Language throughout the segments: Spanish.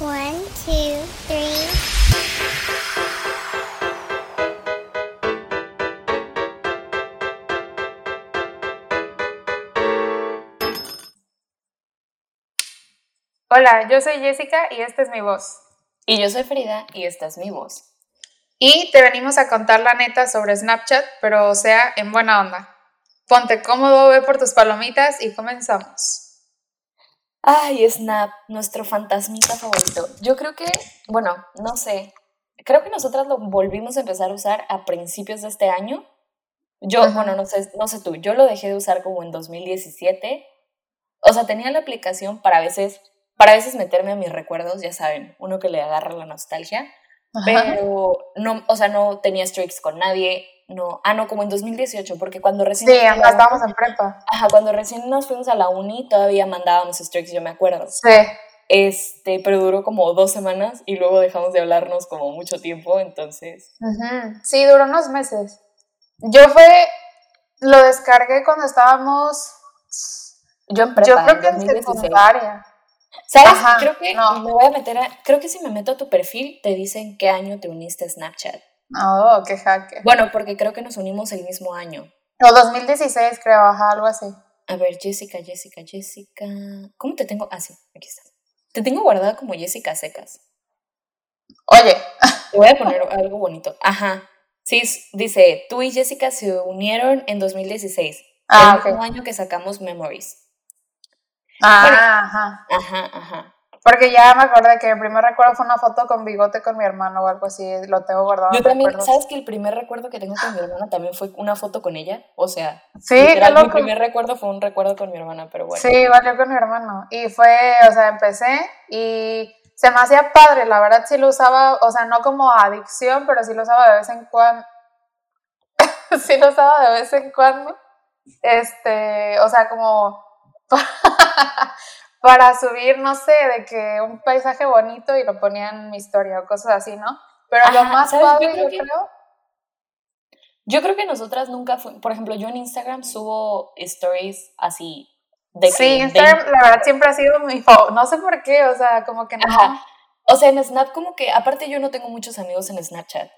One, two, three. Hola, yo soy Jessica y esta es mi voz. Y yo soy Frida y esta es mi voz. Y te venimos a contar la neta sobre Snapchat, pero o sea, en buena onda. Ponte cómodo, ve por tus palomitas y comenzamos. Ay, Snap, nuestro fantasmita favorito. Yo creo que, bueno, no sé. Creo que nosotras lo volvimos a empezar a usar a principios de este año. Yo, Ajá. bueno, no sé, no sé tú, yo lo dejé de usar como en 2017. O sea, tenía la aplicación para a veces, para a veces meterme a mis recuerdos, ya saben, uno que le agarra la nostalgia. Pero no, o sea, no tenía streaks con nadie. No, ah, no, como en 2018, porque cuando recién Sí, estábamos en prepa. Ajá, cuando recién nos fuimos a la uni todavía mandábamos streaks, yo me acuerdo. Sí. Este, pero duró como dos semanas y luego dejamos de hablarnos como mucho tiempo, entonces. Ujú. Sí, duró unos meses. Yo fue, lo descargué cuando estábamos, Yo en prepa, yo creo en que en 2016. secundaria. ¿Sabes? Ajá, creo que no. me voy a meter a, creo que si me meto a tu perfil te dicen qué año te uniste a Snapchat. Oh, qué hacker. Bueno, porque creo que nos unimos el mismo año. O 2016 creo, ajá, algo así. A ver, Jessica, Jessica, Jessica. ¿Cómo te tengo? Ah, sí, aquí estás. Te tengo guardada como Jessica Secas. Oye, Te voy a poner algo bonito. Ajá. Sí, dice, tú y Jessica se unieron en 2016. Ah, el mismo año que sacamos Memories. Ah, Bueno. ajá. Ajá, ajá. Porque ya me acordé que el primer recuerdo fue una foto con bigote con mi hermano o algo así, lo tengo guardado. Yo también, recuerdos. ¿sabes que el primer recuerdo que tengo con mi hermana también fue una foto con ella? O sea, Sí, literal, mi primer recuerdo fue un recuerdo con mi hermana, pero bueno. Sí, valió con mi hermano. Y fue, o sea, empecé y se me hacía padre, la verdad sí lo usaba, o sea, no como adicción, pero sí lo usaba de vez en cuando. sí lo usaba de vez en cuando. Este, o sea, como para subir, no sé, de que un paisaje bonito y lo ponía en mi historia o cosas así, ¿no? Pero lo Ajá, más ¿sabes? Yo padre, creo yo que- creo, Yo creo que nosotras nunca fuimos, por ejemplo, yo en Instagram subo stories así de que sí, de- Instagram, la verdad, siempre ha sido mi. No sé por qué, o sea, como que no. Ajá. O sea, en Snap como que, aparte yo no tengo muchos amigos en Snapchat.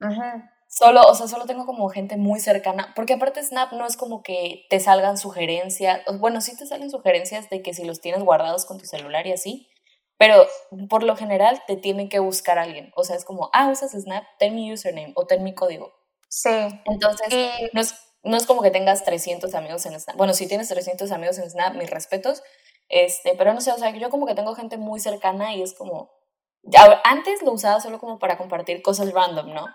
Ujú. Solo, o sea, solo tengo como gente muy cercana, porque aparte Snap no es como que te salgan sugerencias, bueno, sí te salen sugerencias de que si los tienes guardados con tu celular y así, pero por lo general te tienen que buscar alguien, o sea, es como, ah, usas Snap, ten mi username o ten mi código. Sí. Entonces, Y no es, no es como que tengas 300 amigos en Snap. Bueno, si tienes 300 amigos en Snap, mis respetos, este, pero no sé, o sea, yo como que tengo gente muy cercana y es como, antes lo usaba solo como para compartir cosas random, ¿no?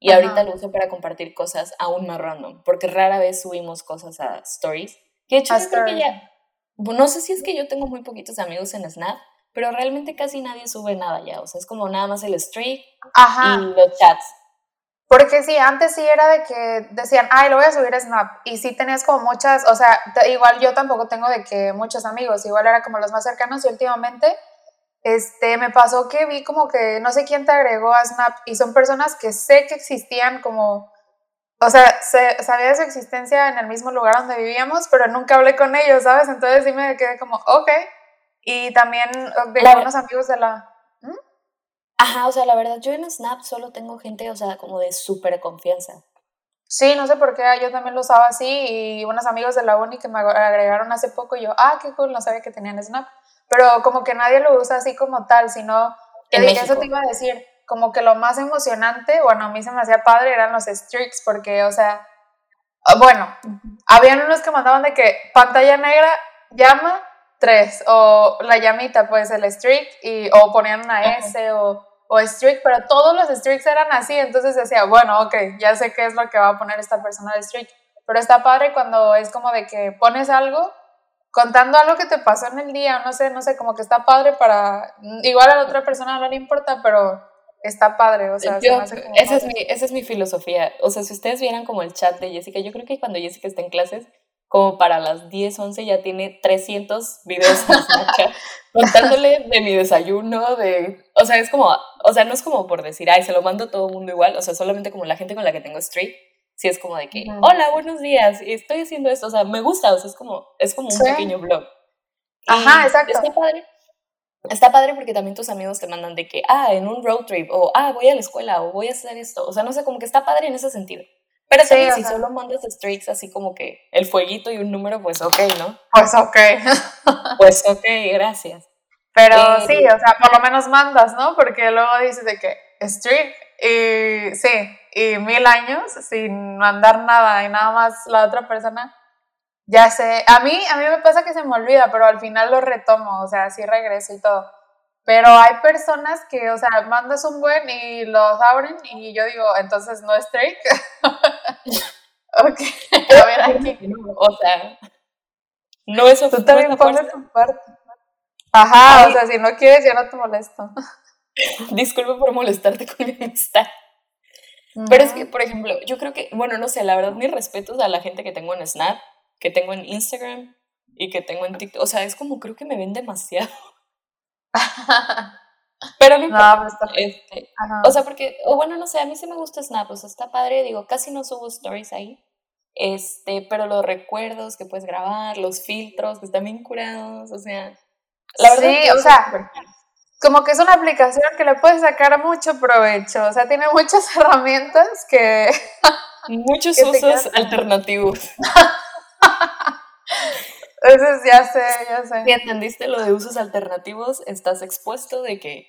Y Ajá. ahorita lo uso para compartir cosas aún más random, porque rara vez subimos cosas a stories. Que de hecho yo creo que ya, no sé si es que yo tengo muy poquitos amigos en Snap, pero realmente casi nadie sube nada ya, o sea, es como nada más el streak Ajá. y los chats. Porque sí, antes sí era de que decían, ay, lo voy a subir a Snap. Y sí tenías como muchas, o sea, igual yo tampoco tengo de que muchos amigos, igual era como los más cercanos y últimamente, este, me pasó que vi como que no sé quién te agregó a Snap y son personas que sé que existían como, o sea, se- sabía de su existencia en el mismo lugar donde vivíamos, pero nunca hablé con ellos, ¿sabes? Entonces sí me quedé como, ok. Y también uh, de La- unos amigos de la... Ajá, o sea, la verdad, yo en Snap solo tengo gente, o sea, como de súper confianza. Sí, no sé por qué yo también lo usaba así y unos amigos de la uni que me agregaron hace poco y yo, ah, qué cool, no sabía que tenían Snap. Pero como que nadie lo usa así como tal, sino, En dije, eso te iba a decir, como que lo más emocionante, bueno, a mí se me hacía padre, eran los streaks, porque, o sea, ah, bueno, habían unos que mandaban de que pantalla negra, llama, tres, o la llamita, pues el streak, y, o ponían una Ajá. S o, o streak, pero todos los streaks eran así, entonces decía, bueno, ok, ya sé qué es lo que va a poner esta persona de streak, pero está padre cuando es como de que pones algo contando algo que te pasó en el día, no sé, no sé, como que está padre para, igual a la otra persona no le importa, pero está padre, o sea, se Yo- hace como esa, es mi, esa es mi filosofía. O sea, si ustedes vieran como el chat de Jessica, yo creo que cuando Jessica está en clases, como para las 10, 11 ya tiene 300 videos contándole de mi desayuno, de... O sea, es como, o sea, no es como por decir, ay, se lo mando a todo el mundo igual, o sea, solamente como la gente con la que tengo streak, sí es como de que, hola, buenos días, estoy haciendo esto, o sea, me gusta, o sea, es como, es como un Sí. pequeño blog. Ajá, Y exacto. Está padre. está padre porque también tus amigos te mandan de que, ah, en un road trip, o ah, voy a la escuela, o voy a hacer esto. O sea, no sé, como que está padre en ese sentido. Pero Sí, también si solo mandas streaks así como que el fueguito y un número, pues ok, ¿no? Pues ok. Pues ok, gracias. Pero Eh, sí, o sea, por lo menos mandas, ¿no? Porque luego dices de que streak y sí, y mil años sin mandar nada y nada más la otra persona. Ya sé, a mí, a mí me pasa que se me olvida, pero al final lo retomo, o sea, sí regreso y todo. Pero hay personas que, o sea, mandas un buen y los abren y yo digo, entonces no es streak. ok, a ver aquí. O sea, no es Tú también pones tu parte. Ajá, Ay. o sea, si no quieres, yo no te molesto. Disculpe por molestarte con mi amistad. Pero es que, por ejemplo, yo creo que, bueno, no sé, la verdad, mis respetos a la gente que tengo en Snap, que tengo en Instagram y que tengo en TikTok. O sea, es como creo que me ven demasiado. Pero no importa. No, pues está Este, o sea, porque, o bueno, no sé, a mí sí me gusta Snap, o sea, está padre, digo, casi no subo stories ahí. Este, pero los recuerdos que puedes grabar, los filtros que están bien curados, o sea, la verdad. Sí, o sea. Como que es una aplicación que le puedes sacar mucho provecho, o sea, tiene muchas herramientas que... muchos que usos alternativos. Entonces, ya sé, ya sé. Si entendiste lo de usos alternativos, estás expuesto de que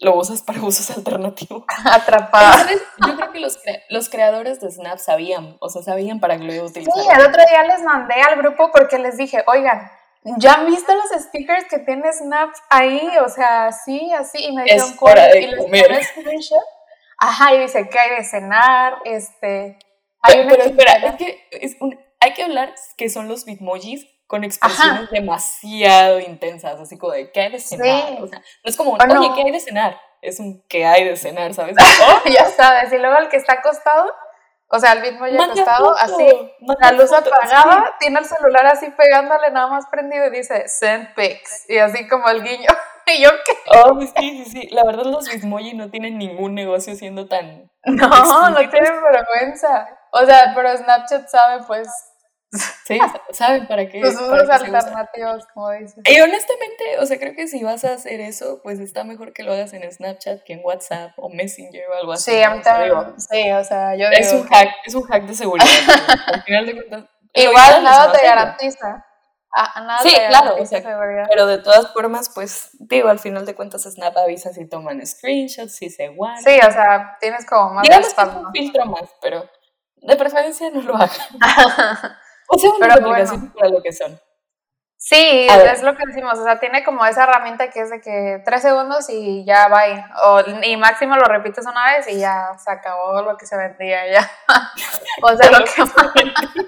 lo usas para usos alternativos. Atrapada. Yo creo que los, cre- los creadores de Snap sabían, o sea, sabían para qué lo iba a utilizar. Sí, el otro día les mandé al grupo porque les dije, oigan, ¿ya han visto los stickers que tiene Snap ahí? O sea, así, así, y me dijeron, y les tomé screenshot. Ajá, y dice que hay de cenar, este... Hay Pero, pero espera, es que es un- hay que hablar que son los bitmojis con expresiones demasiado intensas, así como de ¿qué hay de cenar? Sí. O sea, no es como, no. oye, ¿qué hay de cenar? Es un ¿qué hay de cenar? ¿Sabes? Oh, ya sabes, y luego el que está acostado, o sea, el mismo ya acostado, así, la luz foto, apagada, tiene el celular así pegándole nada más prendido y dice send pics, y así como el guiño, y yo qué. Oh, sí, sí, sí. La verdad, los bitmoji no tienen ningún negocio siendo tan. no, no tienen vergüenza, o sea, pero Snapchat sabe pues Sí, saben para qué. para usos alternativos, como dices. Y honestamente, o sea, creo que si vas a hacer eso, pues está mejor que lo hagas en Snapchat que en WhatsApp o Messenger o algo así. Sí, a mí O sea, digo, también, sí, o sea, yo Es digo un hack, es un hack de seguridad. Al final de cuentas. igual es nada te garantiza, nada Sí, te claro, garantiza o sea, seguridad. Pero de todas formas, pues, digo, al final de cuentas Snap avisa si toman screenshots, si se guardan. Sí, o sea, tienes como más Digamos que es respaldo. un filtro más, pero de preferencia no lo hagan. O sea, Pero las aplicaciones para lo que son. Sí, es lo que decimos, o sea, tiene como esa herramienta que es de que tres segundos y ya va o, y máximo lo repites una vez y ya se acabó lo que se vendía ya. o sea, lo que,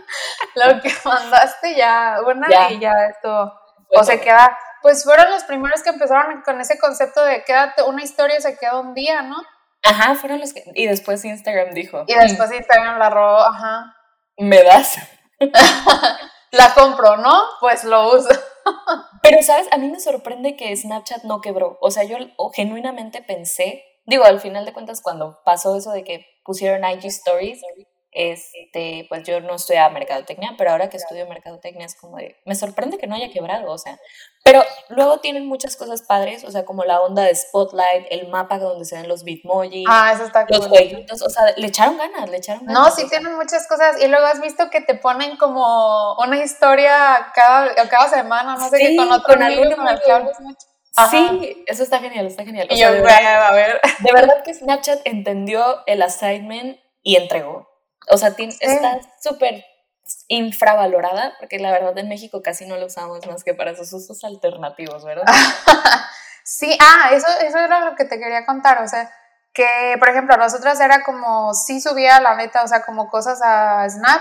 lo que mandaste ya, una Ya. y ya Fue o se queda, pues fueron los primeros que empezaron con ese concepto de quédate, una historia se queda un día, ¿no? Ajá, fueron los que. Y después Instagram dijo: Y después Instagram la robó, ajá, "Mm, ¿Me das? la compro, ¿no? Pues lo uso. Pero, ¿sabes? A mí me sorprende que Snapchat no quebró. O sea, yo genuinamente pensé, digo, al final de cuentas, cuando pasó eso de que pusieron IG Stories, este, pues yo no estudiaba mercadotecnia, pero ahora que estudio mercadotecnia es como de, me sorprende que no haya quebrado, o sea. Pero luego tienen muchas cosas padres, o sea, como la onda de Spotlight, el mapa donde se ven los bitmojis, Ah, eso está los jueguitos, o sea, le echaron ganas, le echaron ganas. No, sí tienen muchas cosas. Y luego has visto que te ponen como una historia cada, cada semana, no sé qué, Sí, con otro con amigo con el que hablas mucho. Ajá. Sí, eso está genial, está genial. O Y sea, yo, de verdad- a ver. De verdad que Snapchat entendió el assignment y entregó. O sea, tiene- está súper infravalorada, porque la verdad en México casi no lo usamos más que para sus usos alternativos, ¿verdad? Sí, ah, eso, eso era lo que te quería contar. O sea, que por ejemplo, nosotras era como, sí subía la neta, o sea, como cosas a Snap.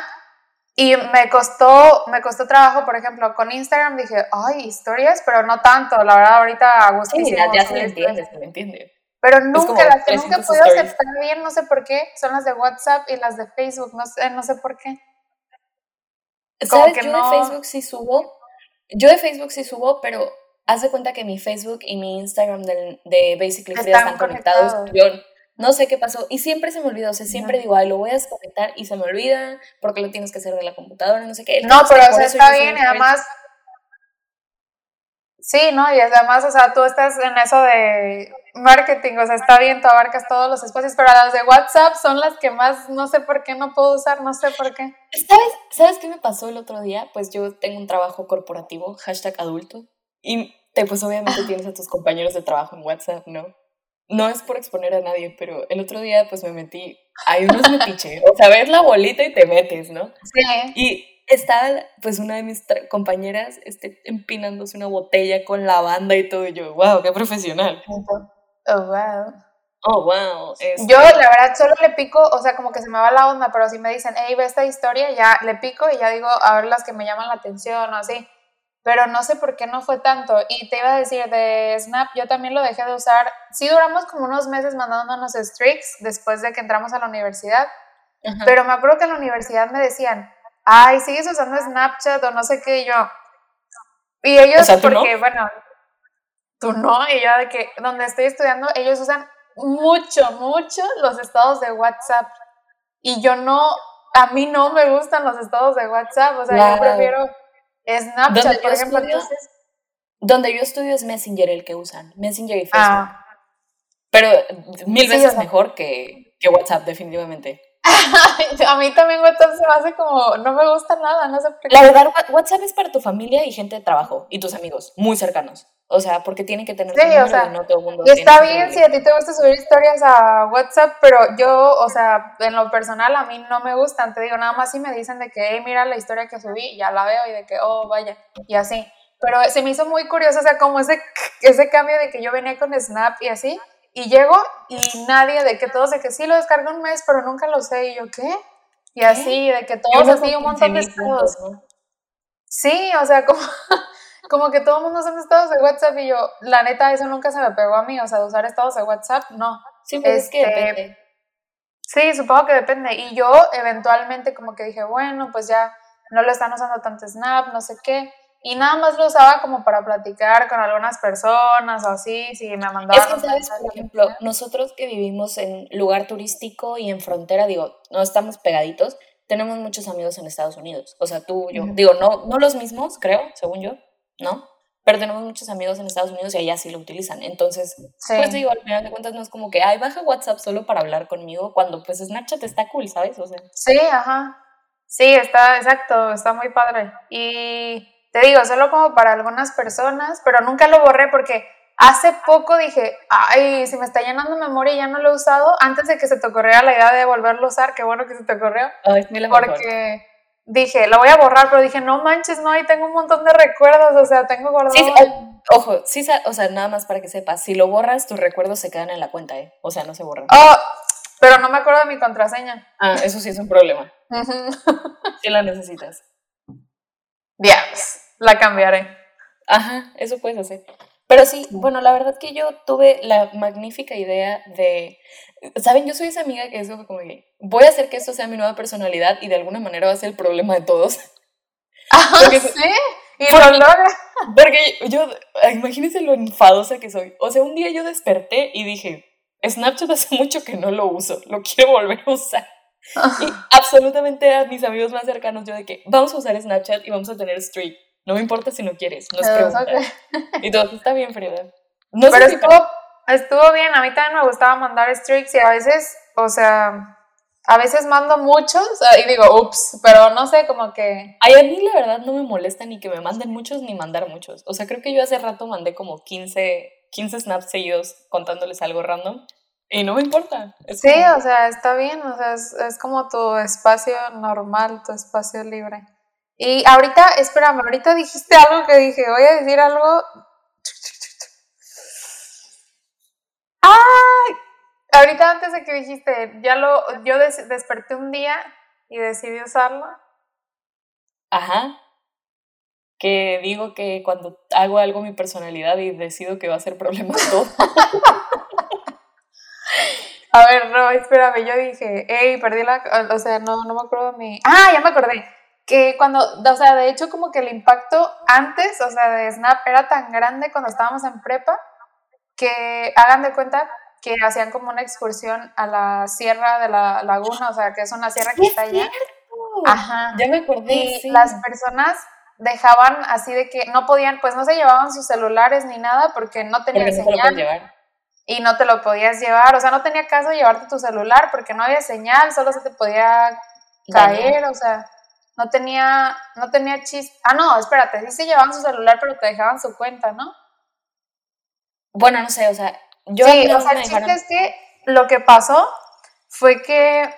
Y me costó, me costó trabajo, por ejemplo, con Instagram dije, ay, historias, pero no tanto, la verdad, ahorita a gusto. Sí, ya, ya se le entiende, se le entiende. Pero nunca, las que nunca he 300 podido stories. aceptar bien, no sé por qué, son las de WhatsApp y las de Facebook, no sé, no sé por qué. Como ¿Sabes? que Yo no- de Facebook sí subo, yo de Facebook sí subo, pero haz de cuenta que mi Facebook y mi Instagram del- de Basically Frida Están están conectados. conectados. Yo no sé qué pasó y siempre se me olvida, o sea, siempre digo, ay, lo voy a desconectar y se me olvida porque lo tienes que hacer de la computadora, no sé qué. No, pero o sea, está bien, y además, Sí, ¿no? Y además, o sea, tú estás en eso de marketing, o sea, está bien, tú abarcas todos los espacios, pero las de WhatsApp son las que más, no sé por qué no puedo usar, no sé por qué. ¿Sabes, ¿Sabes qué me pasó el otro día? Pues yo tengo un trabajo corporativo, hashtag adulto, y te, pues obviamente tienes a tus compañeros de trabajo en WhatsApp, ¿no? No es por exponer a nadie, pero el otro día pues me metí, hay unos metiche, o sea, ves la bolita y te metes, ¿no? Sí. Y estaba pues una de mis compañeras este, empinándose una botella con lavanda y todo, y yo, wow, qué profesional. Oh, wow. Oh, wow. Yo, la verdad, solo le pico, o sea, como que se me va la onda, pero si me dicen, hey, ve esta historia, ya le pico y ya digo, a ver las que me llaman la atención o así pero no sé por qué no fue tanto. Y te iba a decir, de Snap yo también lo dejé de usar. Sí duramos como unos meses mandándonos streaks después de que entramos a la universidad, pero me acuerdo que en la universidad me decían, ay, ¿sigues usando Snapchat o no sé qué? Y yo, y ellos, porque, bueno, tú no, y yo de que donde estoy estudiando, ellos usan mucho, mucho los estados de WhatsApp. Y yo no, a mí no me gustan los estados de WhatsApp, o sea, yo prefiero Snapchat, por ejemplo, entonces... Donde yo estudio es Messenger el que usan, Messenger y Facebook. Ah. Pero mil veces mejor que, que WhatsApp, definitivamente. a mí también WhatsApp se me hace como, no me gusta nada, no sé por qué. La verdad, WhatsApp es para tu familia y gente de trabajo y tus amigos, muy cercanos. O sea, porque tienen que tener sí, o sea, y no todo el mundo. Y está bien si a ti te gusta subir historias a WhatsApp, pero yo, o sea, en lo personal a mí no me gustan. Te digo, nada más si me dicen de que, hey, mira la historia que subí, ya la veo y de que, oh, vaya, y así. Pero se me hizo muy curioso, o sea, como ese, ese cambio de que yo venía con Snap y así, y llego y nadie, de que todos, de que sí lo descargué un mes, pero nunca lo sé, y yo, ¿qué? Y así, de que todos así, un montón de estados. Sí, o sea, como como que todo el mundo usa estados de WhatsApp y yo, la neta, eso nunca se me pegó a mí, o sea, de usar estados de WhatsApp, no. Sí, pero es que este, depende. Sí, supongo que depende. Y yo eventualmente como que dije, bueno, pues ya no lo están usando tanto Snap, no sé qué. Y nada más lo usaba como para platicar con algunas personas o así, si me mandaban. Es que, ¿sabes? Por ejemplo, nosotros que vivimos en lugar turístico y en frontera, digo, no estamos pegaditos, tenemos muchos amigos en Estados Unidos. O sea, tú, yo, digo, no, no los mismos, creo, según yo, ¿no? Pero tenemos muchos amigos en Estados Unidos y allá sí lo utilizan. Entonces, pues digo, al final de cuentas no es como que, ay, baja WhatsApp solo para hablar conmigo, cuando pues Snapchat está cool, ¿sabes? O sea. Sí, ajá. Sí, está, exacto, está muy padre. Y te digo, solo como para algunas personas, pero nunca lo borré porque hace poco dije, ay, si me está llenando memoria y ya no lo he usado, antes de que se te ocurriera la idea de volverlo a usar, qué bueno que se te ocurrió. Ay, porque dije, la voy a borrar, pero dije, no manches, no, ahí tengo un montón de recuerdos, o sea, tengo guardado. Sí, ojo, sí, o sea, nada más para que sepas, si lo borras, tus recuerdos se quedan en la cuenta, ¿eh? O sea, no se borran. Oh, pero no me acuerdo de mi contraseña. Ah, eso sí es un problema. Si la necesitas. Diablos, la cambiaré. Ajá, eso puedes hacer. Pero sí, bueno, la verdad que yo tuve la magnífica idea de, ¿saben? Yo soy esa amiga que es como que voy a hacer que esto sea mi nueva personalidad y de alguna manera va a ser el problema de todos. Ah, ¿sí? Y lo logra. Porque yo, imagínense lo enfadosa que soy. O sea, un día yo desperté y dije, Snapchat hace mucho que no lo uso, lo quiero volver a usar. Y absolutamente a mis amigos más cercanos yo de que vamos a usar Snapchat y vamos a tener streak. No me importa si no quieres, no es pregunta. Y todo está bien, Frida. No Pero estuvo, estuvo bien, a mí también me gustaba mandar streaks y a veces, o sea, a veces mando muchos y digo, ups, pero no sé, como que... Ay, a mí la verdad no me molesta ni que me manden muchos ni mandar muchos. O sea, creo que yo hace rato mandé como 15, 15 snaps seguidos contándoles algo random y no me importa. sí, o sea, está bien, o sea, es, es como tu espacio normal, tu espacio libre. Y ahorita, espérame, ahorita dijiste algo que dije, voy a decir algo. ¡Ay! Ahorita antes de que dijiste, ya lo, yo desperté un día y decidí usarlo. Ajá. Que digo que cuando hago algo mi personalidad y decido que va a ser problema todo. a ver, no, espérame, yo dije, hey, perdí la, o sea, no, no me acuerdo de mi... Ah, ya me acordé que cuando, o sea, de hecho como que el impacto antes, o sea, de Snap era tan grande cuando estábamos en prepa, que hagan de cuenta que hacían como una excursión a la sierra de la laguna, o sea, que es una sierra que está allá. Ajá. Ya me acordé. Y las personas dejaban así de que no podían, pues no se llevaban sus celulares ni nada porque no tenían Porque no señal llevar. y no te lo podías llevar, o sea, no tenía caso llevarte tu celular porque no había señal, solo se te podía caer, o sea, no tenía, no tenía chiste. Ah, no, espérate, sí se llevaban su celular, pero te dejaban su cuenta, ¿no? Bueno, no sé, o sea, yo sí, o sea, el chiste es que lo que pasó fue que,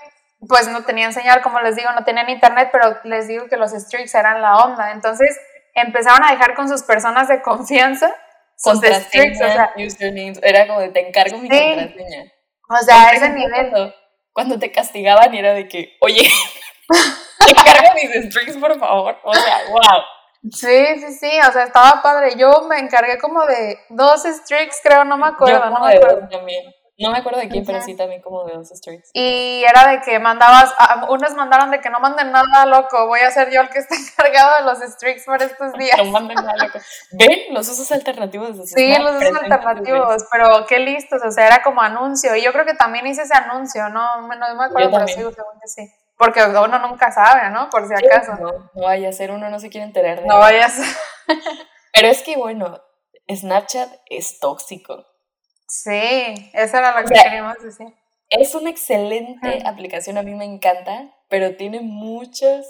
pues no tenían señal, como les digo, no tenían internet, pero les digo que los streaks eran la onda. Entonces empezaron a dejar con sus personas de confianza sus streaks, o sea, usernames, era como de te encargo mi Sí. contraseña. o sea, a ese nivel. Cuando, cuando te castigaban y era de que, oye, te encargo mis streaks, por favor. O sea, wow. Sí, sí, sí, o sea, estaba padre. Yo me encargué como de dos streaks, creo, no me acuerdo, Yo no me de acuerdo. dos también. No me acuerdo de quién, pero sí también como de dos streaks. Y era de que mandabas, a- unos mandaron de que no manden nada loco, voy a ser yo el que esté encargado de los streaks por estos días. No manden nada loco. ¿Ven? Los usos alternativos de Sí, los usos alternativos, pero qué listos, o sea, era como anuncio. Y yo creo que también hice ese anuncio, no, me- no me acuerdo, pero también. sí, según que sí. Porque uno nunca sabe, ¿no? Por si acaso. No, no vaya a ser, uno no se quiere enterar de No nada. vayas. Pero es que bueno, Snapchat es tóxico. Sí, eso era lo O que sea, queríamos decir. Es una excelente aplicación, a mí me encanta, pero tiene muchos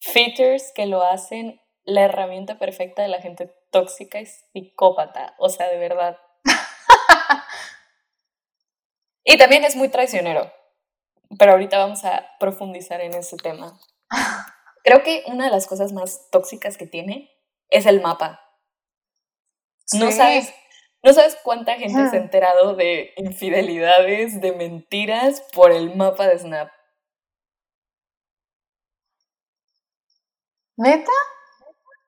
features que lo hacen la herramienta perfecta de la gente tóxica y psicópata. O sea, de verdad. y también es muy traicionero. Pero ahorita vamos a profundizar en ese tema. Creo que una de las cosas más tóxicas que tiene es el mapa. No Sí. sabes, no sabes cuánta gente se ha enterado de infidelidades, de mentiras por el mapa de Snap. ¿Neta?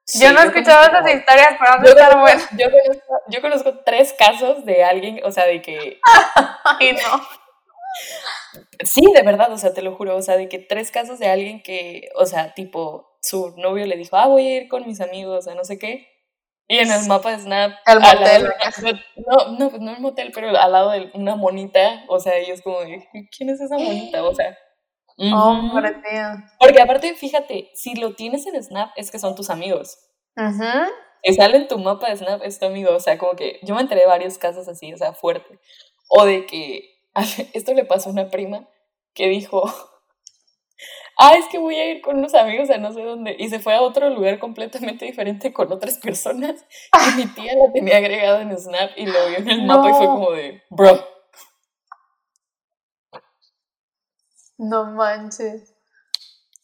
Sí, yo no he escuchado esas historias, pero estar conozco, buenas. yo, conozco, yo conozco tres casos de alguien, o sea, de que, Ay, no. Sí, de verdad, o sea, te lo juro, o sea, de que tres casos de alguien que, o sea, tipo, su novio le dijo, ah, voy a ir con mis amigos, a no sé qué, y en el mapa de Snap, al motel, no, no, pues no el motel, pero al lado de una monita, o sea, ellos como, ¿quién es esa monita? O sea. Hombre, tío. Porque aparte, fíjate, si lo tienes en Snap, es que son tus amigos. Ujú. Si sale en tu mapa de Snap, es tu amigo. O sea, como que yo me enteré de varios casos así, o sea, fuerte. O de que esto le pasó a una prima que dijo, ah, es que voy a ir con unos amigos a no sé dónde. Y se fue a otro lugar completamente diferente con otras personas. Y mi tía la tenía agregada en Snap y lo vio en el mapa y fue como de, bro. No manches.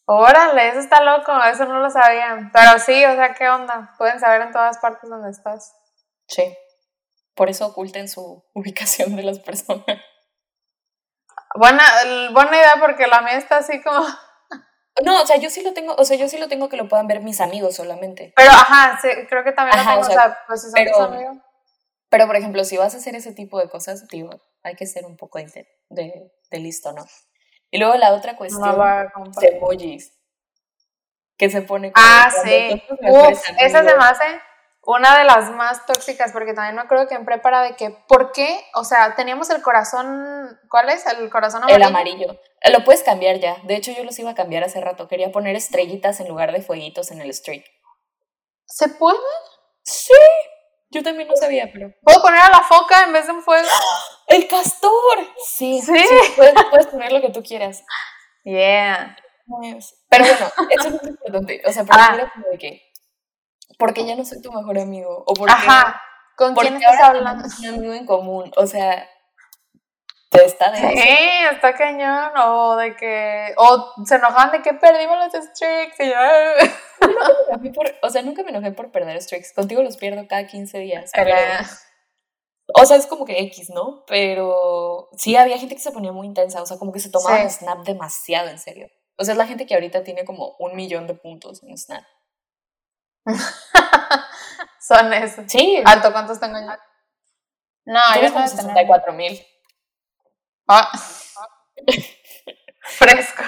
Órale, eso está loco, eso no lo sabían. Pero sí, o sea, ¿qué onda? Pueden saber en todas partes dónde estás. Sí. Por eso oculten su ubicación de las personas. Buena, buena idea porque la mía está así como... No, o sea, yo sí lo tengo, o sea, yo sí lo tengo que lo puedan ver mis amigos solamente. Pero ajá, sí, creo que también Ajá, lo o tengo, o sea, sea, pues si son pero- tus amigos. Pero, por ejemplo, si vas a hacer ese tipo de cosas, digo, hay que ser un poco de, de, de listo, ¿no? Y luego la otra cuestión, No va a compartir. emojis. Que se pone como Ah, sí. Uf, esa se me hace una de las más tóxicas porque también me acuerdo que en prepara de que, ¿por qué? O sea, teníamos el corazón, ¿cuál es? El corazón El amarillo. amarillo. Eh, Lo puedes cambiar ya. De hecho, yo los iba a cambiar hace rato. Quería poner estrellitas en lugar de fueguitos en el streak. ¿Se puede? Sí. Yo también no sabía, pero. ¿Puedo poner a la foca en vez de un fuego? ¡El castor! Sí, Sí. sí. puedes, puedes poner lo que tú quieras. Yeah. Pero bueno, eso es importante. O sea, pero Ah. de que. Porque ya no soy tu mejor amigo. O porque, Ajá. ¿Con porque quién estás hablando? un amigo en común. O sea, te está de Sí, está cañón. O de que. O se enojaban de que perdimos los streaks. Y yo. Me enojé por- o sea, nunca me enojé por perder streaks. Contigo los pierdo cada 15 días. pero- o sea, es como que X, ¿no? Pero sí había gente que se ponía muy intensa. O sea, como que se tomaban Sí. Snap demasiado en serio. O sea, es la gente que ahorita tiene como un millón de puntos en Snap. Son esos. Sí, Alto, ¿cuántos tengo yo? No, yo tener. 64 mil. Ah. Fresco.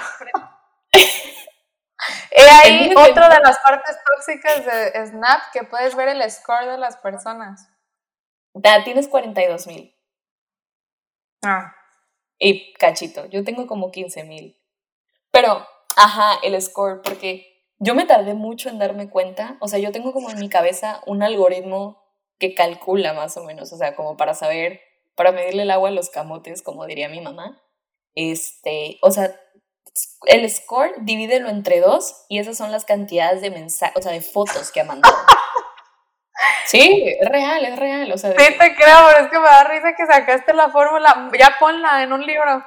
He ahí otra de las partes tóxicas de Snap que puedes ver el score de las personas. Da, tienes 42 mil. Ah. Y cachito, yo tengo como 15 mil. Pero, ajá, el score, porque yo me tardé mucho en darme cuenta, o sea, yo tengo como en mi cabeza un algoritmo que calcula más o menos, o sea, como para saber, para medirle el agua a los camotes, como diría mi mamá. Este, o sea, el score divídelo entre dos y esas son las cantidades de mensajes, o sea, de fotos que ha mandado. Sí, es real, es real. O sea, Sí, te creo, pero es que me da risa que sacaste la fórmula. Ya ponla en un libro.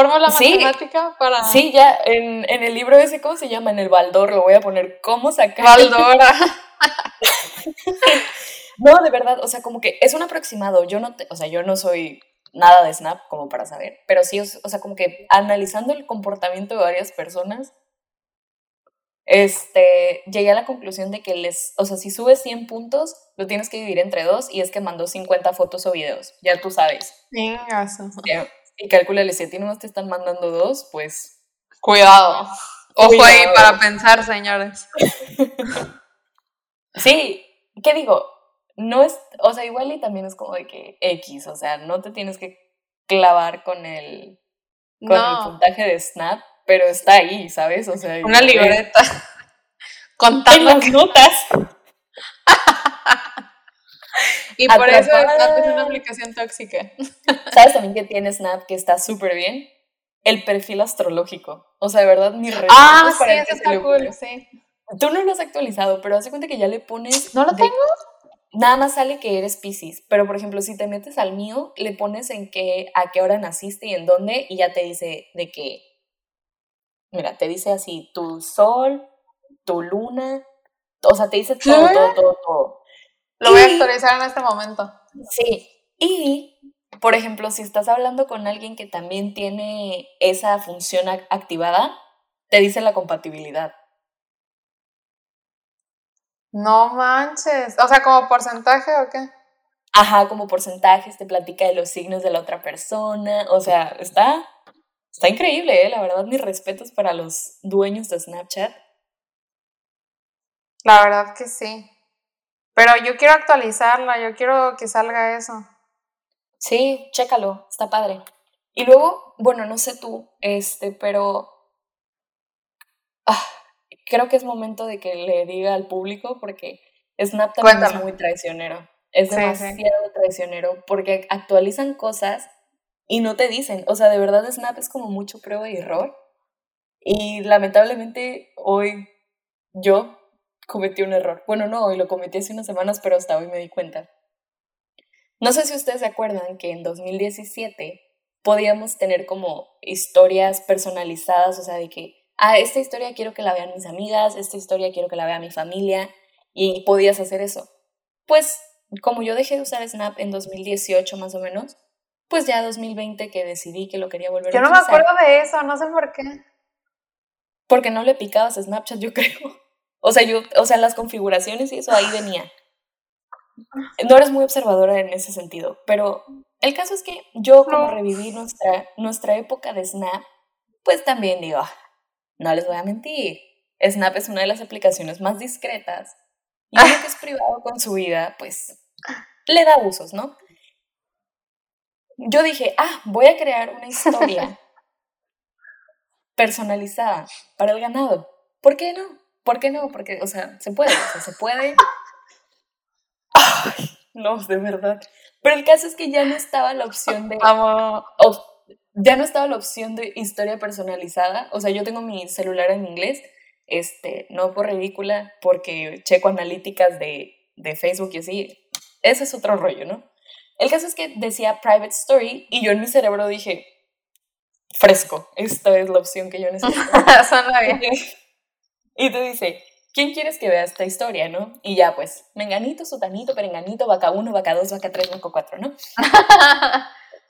Fórmula Sí. matemática para Sí, ya en, en el libro ese, ¿cómo se llama? En el Baldor lo voy a poner, ¿cómo sacar? Valdora. No, de verdad, o sea, como que es un aproximado. Yo no, te- o sea, yo no soy nada de Snap como para saber, pero sí, o sea, como que analizando el comportamiento de varias personas, este, llegué a la conclusión de que les, o sea, si subes 100 puntos, lo tienes que dividir entre dos y es que mandó 50 fotos o videos, ya tú sabes. Chingazo. Ya, Y cálculale, si a ti nomás te están mandando dos, pues Cuidado. Ojo ahí para pensar, señores. Sí, ¿qué digo? No es, o sea, igual y también es como de que X, o sea, no te tienes que clavar con el, con el puntaje de Snap, pero está ahí, ¿sabes? O sea, una libreta. Contando. las notas. Y por eso. Snap es una aplicación tóxica. ¿Sabes también que tiene Snap que está súper bien? El perfil astrológico. O sea, de verdad, mi respeto Ah, sí, eso está ocurre. cool, sí. Tú no lo has actualizado, pero hace cuenta que ya le pones. ¿No lo de- tengo? Nada más sale que eres Pisces, pero por ejemplo, si te metes al mío, le pones en qué, a qué hora naciste y en dónde, y ya te dice de qué. Mira, te dice así, tu sol, tu luna, o sea, te dice todo, ¿Qué? todo, todo, todo. Lo voy a actualizar en este momento. Sí, y por ejemplo, si estás hablando con alguien que también tiene esa función ac- activada, te dice la compatibilidad. No manches. O sea, como porcentaje o qué? Ajá, como porcentajes, te platica de los signos de la otra persona, o sea, está, está increíble, ¿eh? La verdad, mis respetos para los dueños de Snapchat. La verdad que sí. Pero yo quiero actualizarla, yo quiero que salga eso. Sí, chécalo, está padre. Y luego, bueno, no sé tú, este, pero ah, creo que es momento de que le diga al público porque Snap también Cuéntame. es muy traicionero. Es Sí, sí. demasiado traicionero porque actualizan cosas y no te dicen. O sea, de verdad Snap es como mucho prueba y error. Y lamentablemente hoy yo cometí un error. Bueno, no, hoy lo cometí hace unas semanas, pero hasta hoy me di cuenta. No sé si ustedes se acuerdan que en 2017 podíamos tener como historias personalizadas, o sea, de que, ah, esta historia quiero que la vean mis amigas, esta historia quiero que la vea mi familia, y podías hacer eso. Pues como yo dejé de usar Snap en 2018 más o menos, pues ya 2020 que decidí que lo quería volver Yo a no me utilizar, acuerdo de eso, no sé por qué. porque no le picabas a Snapchat, yo creo. O sea, yo, o sea, las configuraciones y eso ahí venía. No eres muy observadora en ese sentido, pero el caso es que yo como reviví nuestra, nuestra época de Snap, pues también digo, "Ah, no les voy a mentir, Snap es una de las aplicaciones más discretas y uno que es privado con su vida, pues le da usos, ¿no? Yo dije, ah, voy a crear una historia personalizada para el ganado. ¿Por qué no? ¿Por qué no? Porque, o sea, se puede, o sea, se puede. Ay, no, de verdad. Pero el caso es que ya no estaba la opción de Amo. o- ya no estaba la opción de historia personalizada. O sea, yo tengo mi celular en inglés, este, no por ridícula, porque checo analíticas de, de Facebook y así. Ese es otro rollo, ¿no? El caso es que decía private story y yo en mi cerebro dije, fresco, esta es la opción que yo necesito. Suena bien. Y te dice, ¿quién quieres que vea esta historia, no? Y ya, pues, menganito, sutanito, perenganito, vaca 1, vaca 2, vaca 3, vaca 4, ¿no?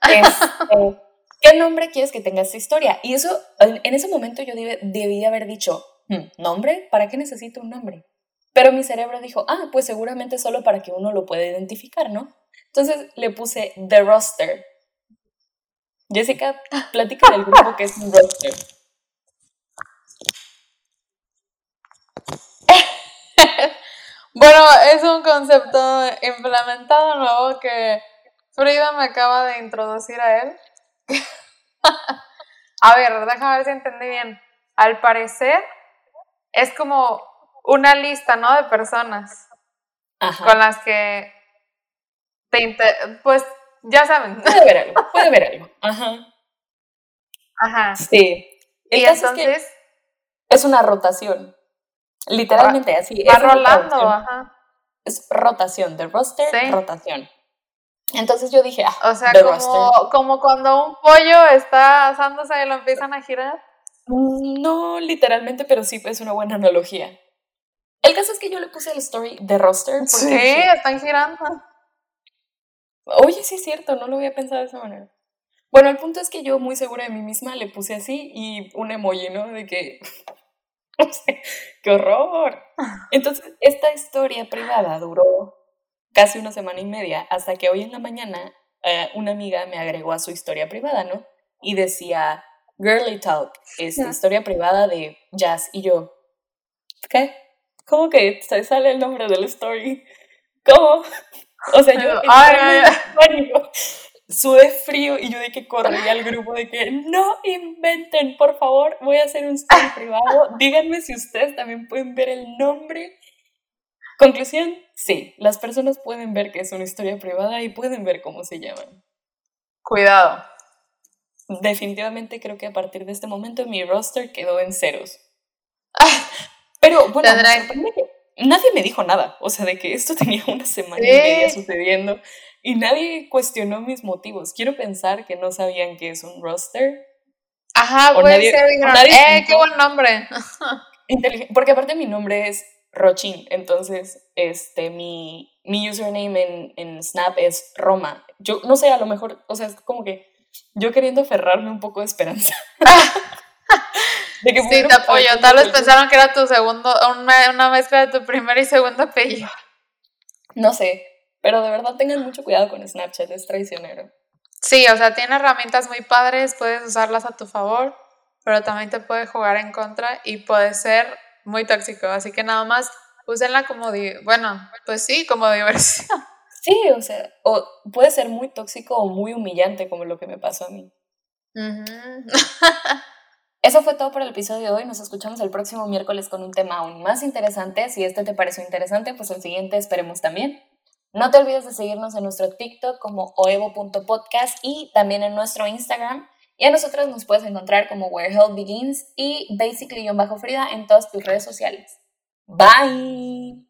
Este, ¿Qué nombre quieres que tenga esta historia? Y eso, en, en ese momento yo debe- debí haber dicho, "Hmm, ¿nombre? ¿Para qué necesito un nombre? Pero mi cerebro dijo, ah, pues seguramente solo para que uno lo pueda identificar, ¿no? Entonces le puse The Roster. Jessica, platica del grupo que es un roster. Bueno, es un concepto implementado nuevo que Frida me acaba de introducir a él. a ver, déjame ver si entendí bien. Al parecer, es como una lista, ¿no? De personas Ajá. con las que te inter- pues ya saben. Puede haber algo, puede haber algo. Ajá. Ajá. Sí. El Y caso es que entonces es una rotación. Literalmente así. va rolando, ajá. Es rotación, de roster, Sí. rotación. Entonces yo dije, ah, O sea, The como, roster. como cuando un pollo está asándose y lo empiezan a girar. no literalmente, pero sí es una buena analogía. El caso es que yo le puse el story de roster porque Sí, dije, están girando. Oye, sí es cierto, no lo había pensado de esa manera. Bueno, el punto es que yo, muy segura de mí misma, le puse así y un emoji, ¿no? De que. ¡Qué horror! Entonces, esta historia privada duró casi una semana y media, hasta que hoy en la mañana eh, una amiga me agregó a su historia privada, ¿no? Y decía, Girly Talk, esta Ya. historia privada de Jazz. Y yo, ¿qué? ¿Cómo que se sale el nombre del story? ¿Cómo? O sea, yo Ay, ay, pánico, sudé frío y yo de que corrí al grupo de que no inventen, por favor, voy a hacer un story privado. Díganme si ustedes también pueden ver el nombre. Conclusión, sí, las personas pueden ver que es una historia privada y pueden ver cómo se llaman. Cuidado. Definitivamente creo que a partir de este momento mi roster quedó en ceros. Pero bueno, me nadie me dijo nada, o sea, de que esto tenía una semana y Sí. media sucediendo y nadie cuestionó mis motivos. Quiero pensar que no sabían que es un roster. Ajá, puede nadie- ser. ¡Eh, qué buen nombre! Porque aparte mi nombre es Rochin, entonces este, mi, mi username en, en Snap es Roma. Yo no sé, a lo mejor, o sea, es como que yo queriendo aferrarme un poco de esperanza. De que Sí, te apoyo. Tal vez pensaron que era tu segundo, una, una mezcla de tu primer y segundo apellido. No sé, pero de verdad tengan mucho cuidado con Snapchat, es traicionero. Sí, o sea, tiene herramientas muy padres, puedes usarlas a tu favor, pero también te puede jugar en contra y puede ser muy tóxico. Así que nada más úsenla como, bueno, pues sí, como diversión. Sí, o sea, o puede ser muy tóxico o muy humillante como lo que me pasó a mí. Eso fue todo por el episodio de hoy. Nos escuchamos el próximo miércoles con un tema aún más interesante. Si este te pareció interesante, pues el siguiente esperemos también. No te olvides de seguirnos en nuestro TikTok como oevo.podcast y también en nuestro Instagram. Y a nosotros nos puedes encontrar como Where Health Begins y basically-frida en todas tus redes sociales. Bye.